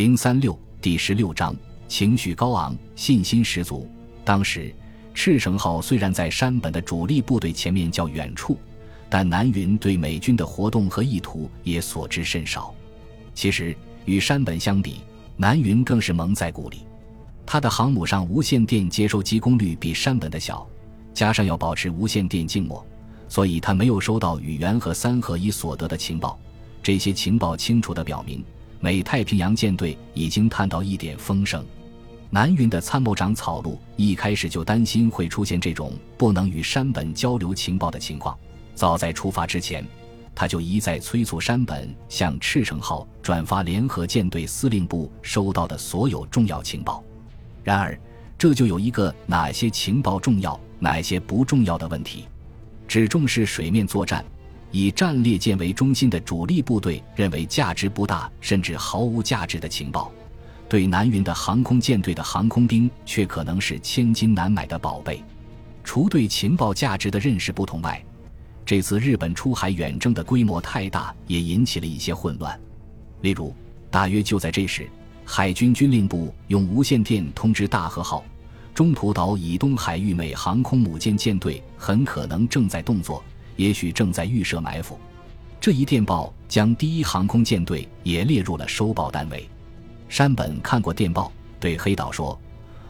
零三六第十六章，情绪高昂，信心十足。当时，赤城号虽然在山本的主力部队前面较远处，但南云对美军的活动和意图也所知甚少。其实，与山本相比，南云更是蒙在鼓里。他的航母上无线电接收机功率比山本的小，加上要保持无线电静默，所以他没有收到宇垣和三合一所得的情报。这些情报清楚地表明。美太平洋舰队已经探到一点风声，南云的参谋长草鹿一开始就担心会出现这种不能与山本交流情报的情况。早在出发之前，他就一再催促山本向赤城号转发联合舰队司令部收到的所有重要情报。然而，这就有一个哪些情报重要，哪些不重要的问题。只重视水面作战。以战列舰为中心的主力部队认为价值不大，甚至毫无价值的情报，对南云的航空舰队的航空兵却可能是千金难买的宝贝。除对情报价值的认识不同外，这次日本出海远征的规模太大，也引起了一些混乱。例如，大约就在这时，海军军令部用无线电通知大和号，中途岛以东海域美航空母舰舰队很可能正在动作。也许正在预设埋伏，这一电报将第一航空舰队也列入了收报单位。山本看过电报，对黑岛说：“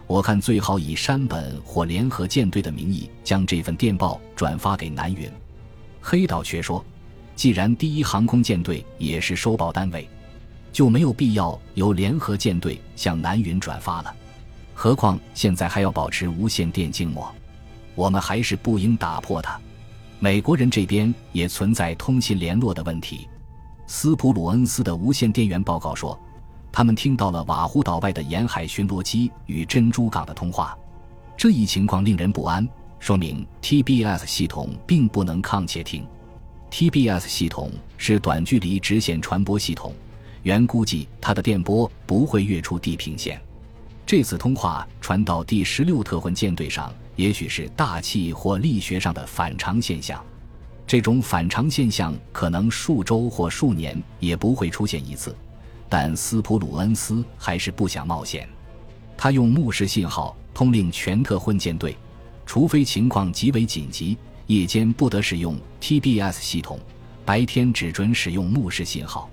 我看最好以山本或联合舰队的名义将这份电报转发给南云。”黑岛却说：“既然第一航空舰队也是收报单位，就没有必要由联合舰队向南云转发了。何况现在还要保持无线电静默，我们还是不应打破它。”美国人这边也存在通信联络的问题。斯普鲁恩斯的无线电源报告说，他们听到了瓦胡岛外的沿海巡逻机与珍珠港的通话。这一情况令人不安，说明 TBS 系统并不能抗窃听。TBS 系统是短距离直线传播系统，原估计它的电波不会越出地平线。这次通话传到第十六特混舰队上。也许是大气或力学上的反常现象，这种反常现象可能数周或数年也不会出现一次，但斯普鲁恩斯还是不想冒险。他用目视信号通令全特混舰队，除非情况极为紧急，夜间不得使用 TBS 系统，白天只准使用目视信号。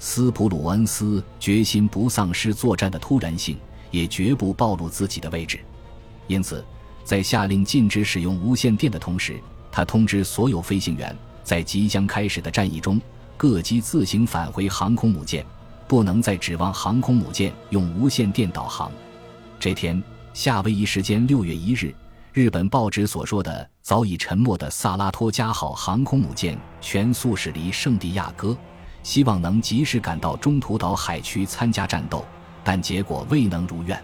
斯普鲁恩斯决心不丧失作战的突然性，也绝不暴露自己的位置，因此。在下令禁止使用无线电的同时，他通知所有飞行员，在即将开始的战役中，各机自行返回航空母舰，不能再指望航空母舰用无线电导航。这天，夏威夷时间六月一日，日本报纸所说的早已沉没的萨拉托加号航空母舰全速驶离圣地亚哥，希望能及时赶到中途岛海区参加战斗，但结果未能如愿。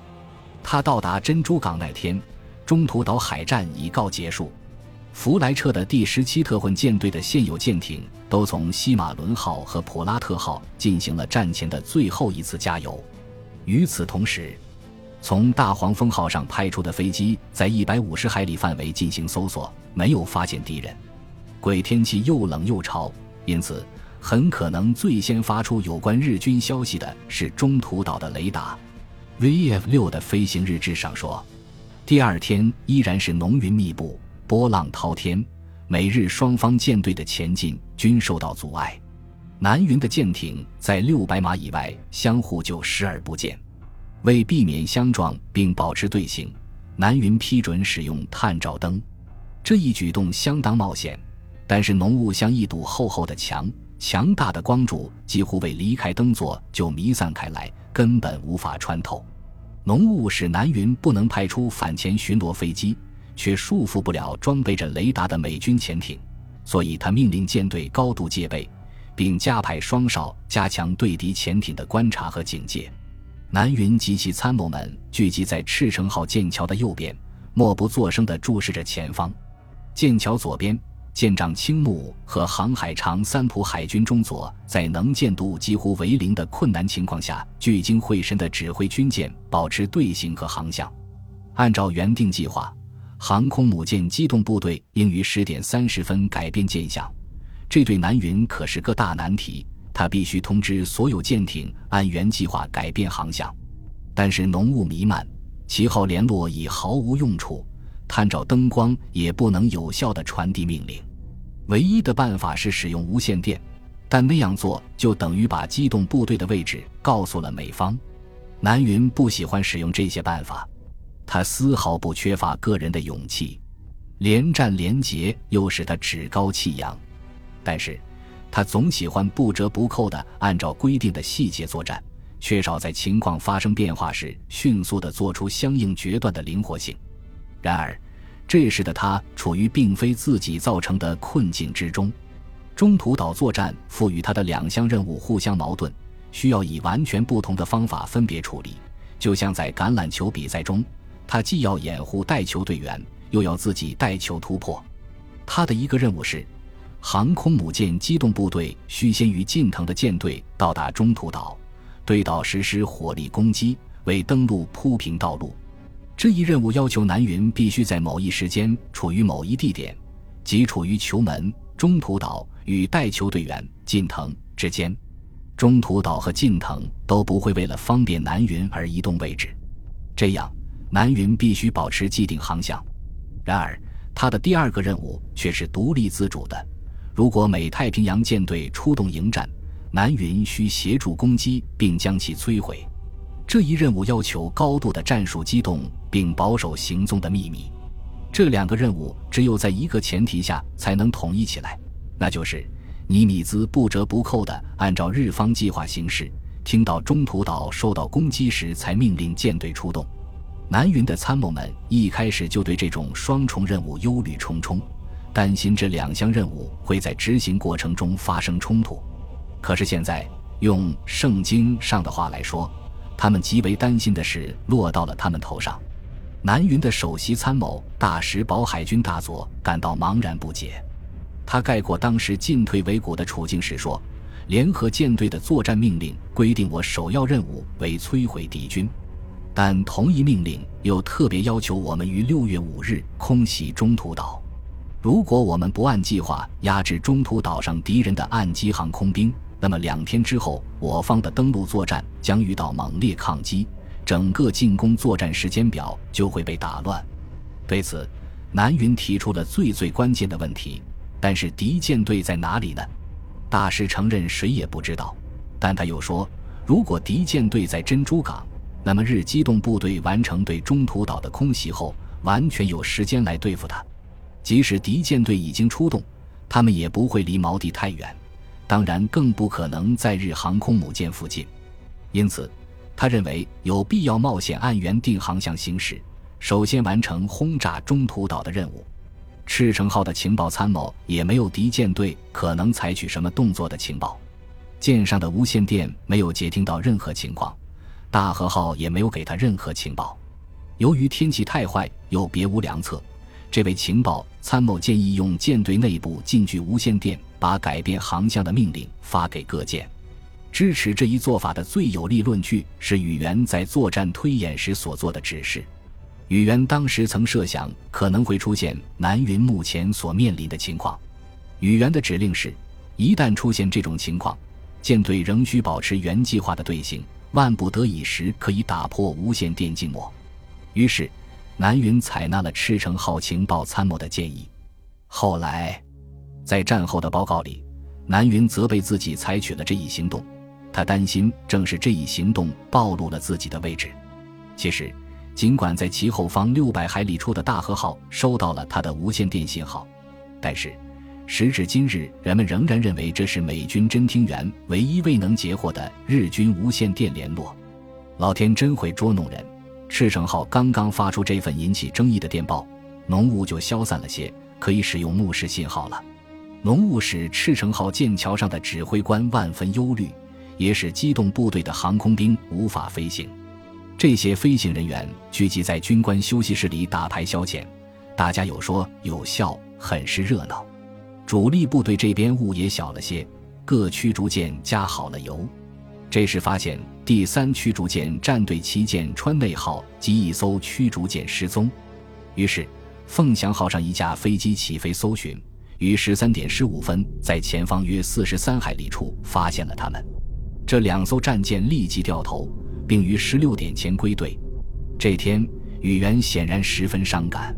他到达珍珠港那天。中途岛海战已告结束，弗莱彻的第十七特混舰队的现有舰艇都从西马伦号和普拉特号进行了战前的最后一次加油。与此同时，从大黄蜂号上派出的飞机在一百五十海里范围进行搜索，没有发现敌人。鬼天气又冷又潮，因此很可能最先发出有关日军消息的是中途岛的雷达。VF 六的飞行日志上说。第二天依然是浓云密布、波浪滔天，美日双方舰队的前进均受到阻碍。南云的舰艇在六百码以外相互就视而不见。为避免相撞并保持队形，南云批准使用探照灯。这一举动相当冒险，但是浓雾像一堵厚厚的墙，强大的光柱几乎未离开灯座就弥散开来，根本无法穿透。浓雾使南云不能派出反潜巡逻飞机，却束缚不了装备着雷达的美军潜艇，所以他命令舰队高度戒备，并加派双哨加强对敌潜艇的观察和警戒。南云及其参谋们聚集在赤城号舰桥的右边，默不作声地注视着前方。舰桥左边。舰长青木和航海长三浦海军中佐在能见度几乎为零的困难情况下，聚精会神地指挥军舰保持队形和航向。按照原定计划，航空母舰机动部队应于十点三十分改变舰向。这对南云可是个大难题。他必须通知所有舰艇按原计划改变航向。但是浓雾弥漫，旗号联络已毫无用处，探照灯光也不能有效地传递命令。唯一的办法是使用无线电，但那样做就等于把机动部队的位置告诉了美方。南云不喜欢使用这些办法，他丝毫不缺乏个人的勇气，连战连捷又使他趾高气扬。但是，他总喜欢不折不扣地按照规定的细节作战。缺少在情况发生变化时迅速地做出相应决断的灵活性。然而，这时的他处于并非自己造成的困境之中。中途岛作战赋予他的两项任务互相矛盾，需要以完全不同的方法分别处理。就像在橄榄球比赛中，他既要掩护带球队员，又要自己带球突破。他的一个任务是，航空母舰机动部队需先于近藤的舰队到达中途岛。对岛实施火力攻击，为登陆铺平道路。这一任务要求南云必须在某一时间处于某一地点，即处于球门、中途岛与带球队员近藤之间。中途岛和近藤都不会为了方便南云而移动位置，这样南云必须保持既定航向。然而，他的第二个任务却是独立自主的。如果美太平洋舰队出动迎战，南云需协助攻击并将其摧毁，这一任务要求高度的战术机动并保守行踪的秘密。这两个任务只有在一个前提下才能统一起来，那就是尼米兹不折不扣地按照日方计划行事，听到中途岛受到攻击时才命令舰队出动。南云的参谋们一开始就对这种双重任务忧虑重重，担心这两项任务会在执行过程中发生冲突。可是现在，用圣经上的话来说，他们极为担心的事落到了他们头上。南云的首席参谋大石保海军大佐感到茫然不解。他概括当时进退维谷的处境时说：“联合舰队的作战命令规定我首要任务为摧毁敌军，但同一命令又特别要求我们于六月五日空袭中途岛。如果我们不按计划压制中途岛上敌人的岸基航空兵，”那么两天之后，我方的登陆作战将遇到猛烈抗击，整个进攻作战时间表就会被打乱。对此，南云提出了最最关键的问题：但是敌舰队在哪里呢？大师承认谁也不知道，但他又说，如果敌舰队在珍珠港，那么日机动部队完成对中途岛的空袭后，完全有时间来对付他。即使敌舰队已经出动，他们也不会离锚地太远。当然，更不可能在日航空母舰附近，因此，他认为有必要冒险按原定航向行驶，首先完成轰炸中途岛的任务。赤城号的情报参谋也没有敌舰队可能采取什么动作的情报，舰上的无线电没有接听到任何情况，大和号也没有给他任何情报。由于天气太坏，又别无良策。这位情报参谋建议用舰队内部近距无线电把改变航向的命令发给各舰。支持这一做法的最有力论据是宇垣在作战推演时所做的指示。宇垣当时曾设想可能会出现南云目前所面临的情况。宇垣的指令是：一旦出现这种情况，舰队仍需保持原计划的队形，万不得已时可以打破无线电静默。于是。南云采纳了赤城号情报参谋的建议。后来，在战后的报告里，南云责备自己采取了这一行动。他担心正是这一行动暴露了自己的位置。其实，尽管在其后方六百海里处的大和号收到了他的无线电信号，但是时至今日，人们仍然认为这是美军侦听员唯一未能截获的日军无线电联络。老天真会捉弄人。赤城号刚刚发出这份引起争议的电报，浓雾就消散了些，可以使用目视信号了。浓雾使赤城号舰桥上的指挥官万分忧虑，也使机动部队的航空兵无法飞行。这些飞行人员聚集在军官休息室里打牌消遣，大家有说有笑，很是热闹。主力部队这边雾也小了些，各驱逐舰加好了油。这时发现第三驱逐舰战队旗舰川内号及一艘驱逐舰失踪，于是凤翔号上一架飞机起飞搜寻，于十三点十五分在前方约四十三海里处发现了他们。这两艘战舰立即掉头，并于十六点前归队。这天，宇垣显然十分伤感。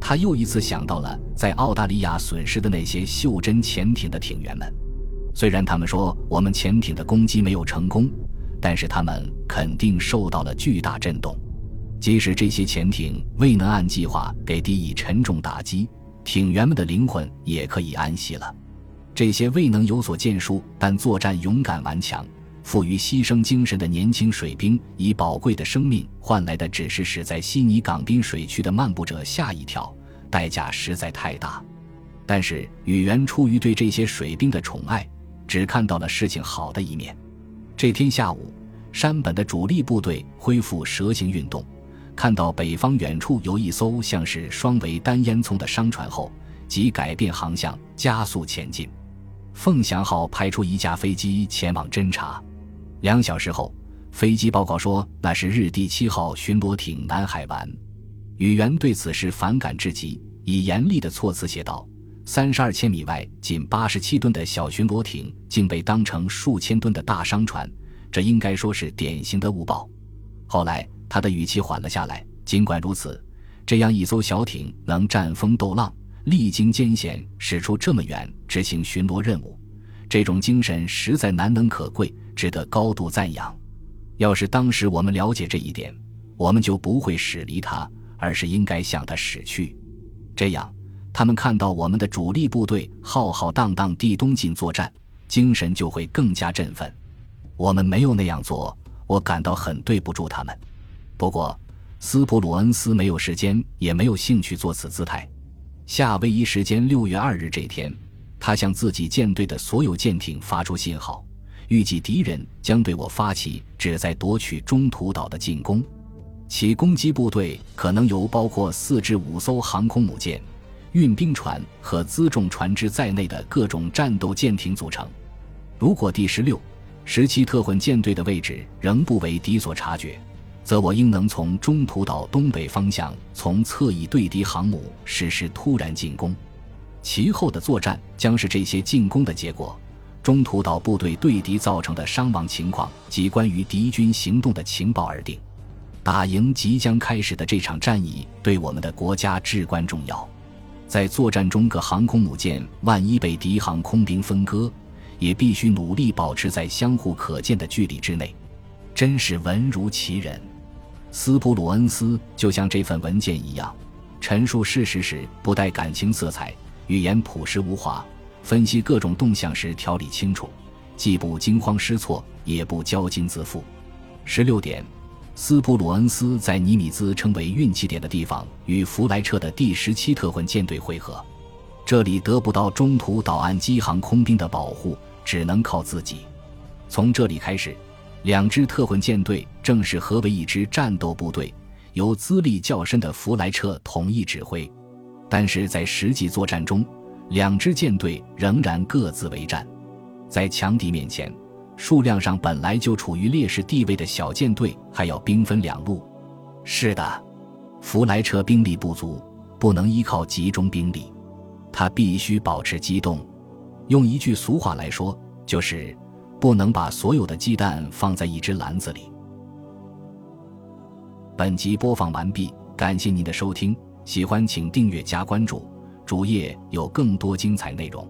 他又一次想到了在澳大利亚损失的那些袖珍潜艇的艇员们。虽然他们说我们潜艇的攻击没有成功，但是他们肯定受到了巨大震动。即使这些潜艇未能按计划给敌以沉重打击，艇员们的灵魂也可以安息了。这些未能有所建树但作战勇敢顽强。富于牺牲精神的年轻水兵，以宝贵的生命换来的只是使在悉尼港滨水区的漫步者吓一跳，代价实在太大。但是宇垣出于对这些水兵的宠爱，只看到了事情好的一面。这天下午，山本的主力部队恢复蛇形运动，看到北方远处有一艘像是双桅单烟囱的商船后，即改变航向，加速前进。凤翔号派出一架飞机前往侦察。两小时后，飞机报告说那是日第七号巡逻艇南海丸。宇垣对此事反感至极，以严厉的措辞写道：“三十二千米外仅八十七吨的小巡逻艇，竟被当成数千吨的大商船，这应该说是典型的误报。”后来他的语气缓了下来。尽管如此，这样一艘小艇能战风斗浪，历经艰险驶出这么远执行巡逻任务，这种精神实在难能可贵。值得高度赞扬。要是当时我们了解这一点，我们就不会驶离它，而是应该向它驶去。这样，他们看到我们的主力部队浩浩荡荡地东进作战，精神就会更加振奋。我们没有那样做，我感到很对不住他们。不过，斯普鲁恩斯没有时间，也没有兴趣做此姿态。夏威夷时间六月二日这天，他向自己舰队的所有舰艇发出信号。预计敌人将对我发起旨在夺取中途岛的进攻，其攻击部队可能由包括四至五艘航空母舰、运兵船和辎重船只在内的各种战斗舰艇组成。如果第十六、十七特混舰队的位置仍不为敌所察觉，则我应能从中途岛东北方向从侧翼对敌航母实施突然进攻。其后的作战将是这些进攻的结果。中途岛部队对敌造成的伤亡情况及关于敌军行动的情报而定。打赢即将开始的这场战役对我们的国家至关重要。在作战中，各航空母舰万一被敌航空兵分割，也必须努力保持在相互可见的距离之内。真是文如其人。斯普鲁恩斯就像这份文件一样，陈述事实时不带感情色彩，语言朴实无华。分析各种动向时条理清楚，既不惊慌失措，也不骄矜自负。十六点，斯普鲁恩斯在尼米兹称为运气点的地方与弗莱彻的第十七特混舰队会合，这里得不到中途岛岸基航空兵的保护，只能靠自己。从这里开始，两支特混舰队正式合为一支战斗部队，由资历较深的弗莱彻统一指挥。但是在实际作战中，两支舰队仍然各自为战，在强敌面前，数量上本来就处于劣势地位的小舰队还要兵分两路。是的，弗莱彻兵力不足，不能依靠集中兵力，他必须保持机动。用一句俗话来说，就是不能把所有的鸡蛋放在一只篮子里。本集播放完毕，感谢您的收听，喜欢请订阅加关注。主页有更多精彩内容。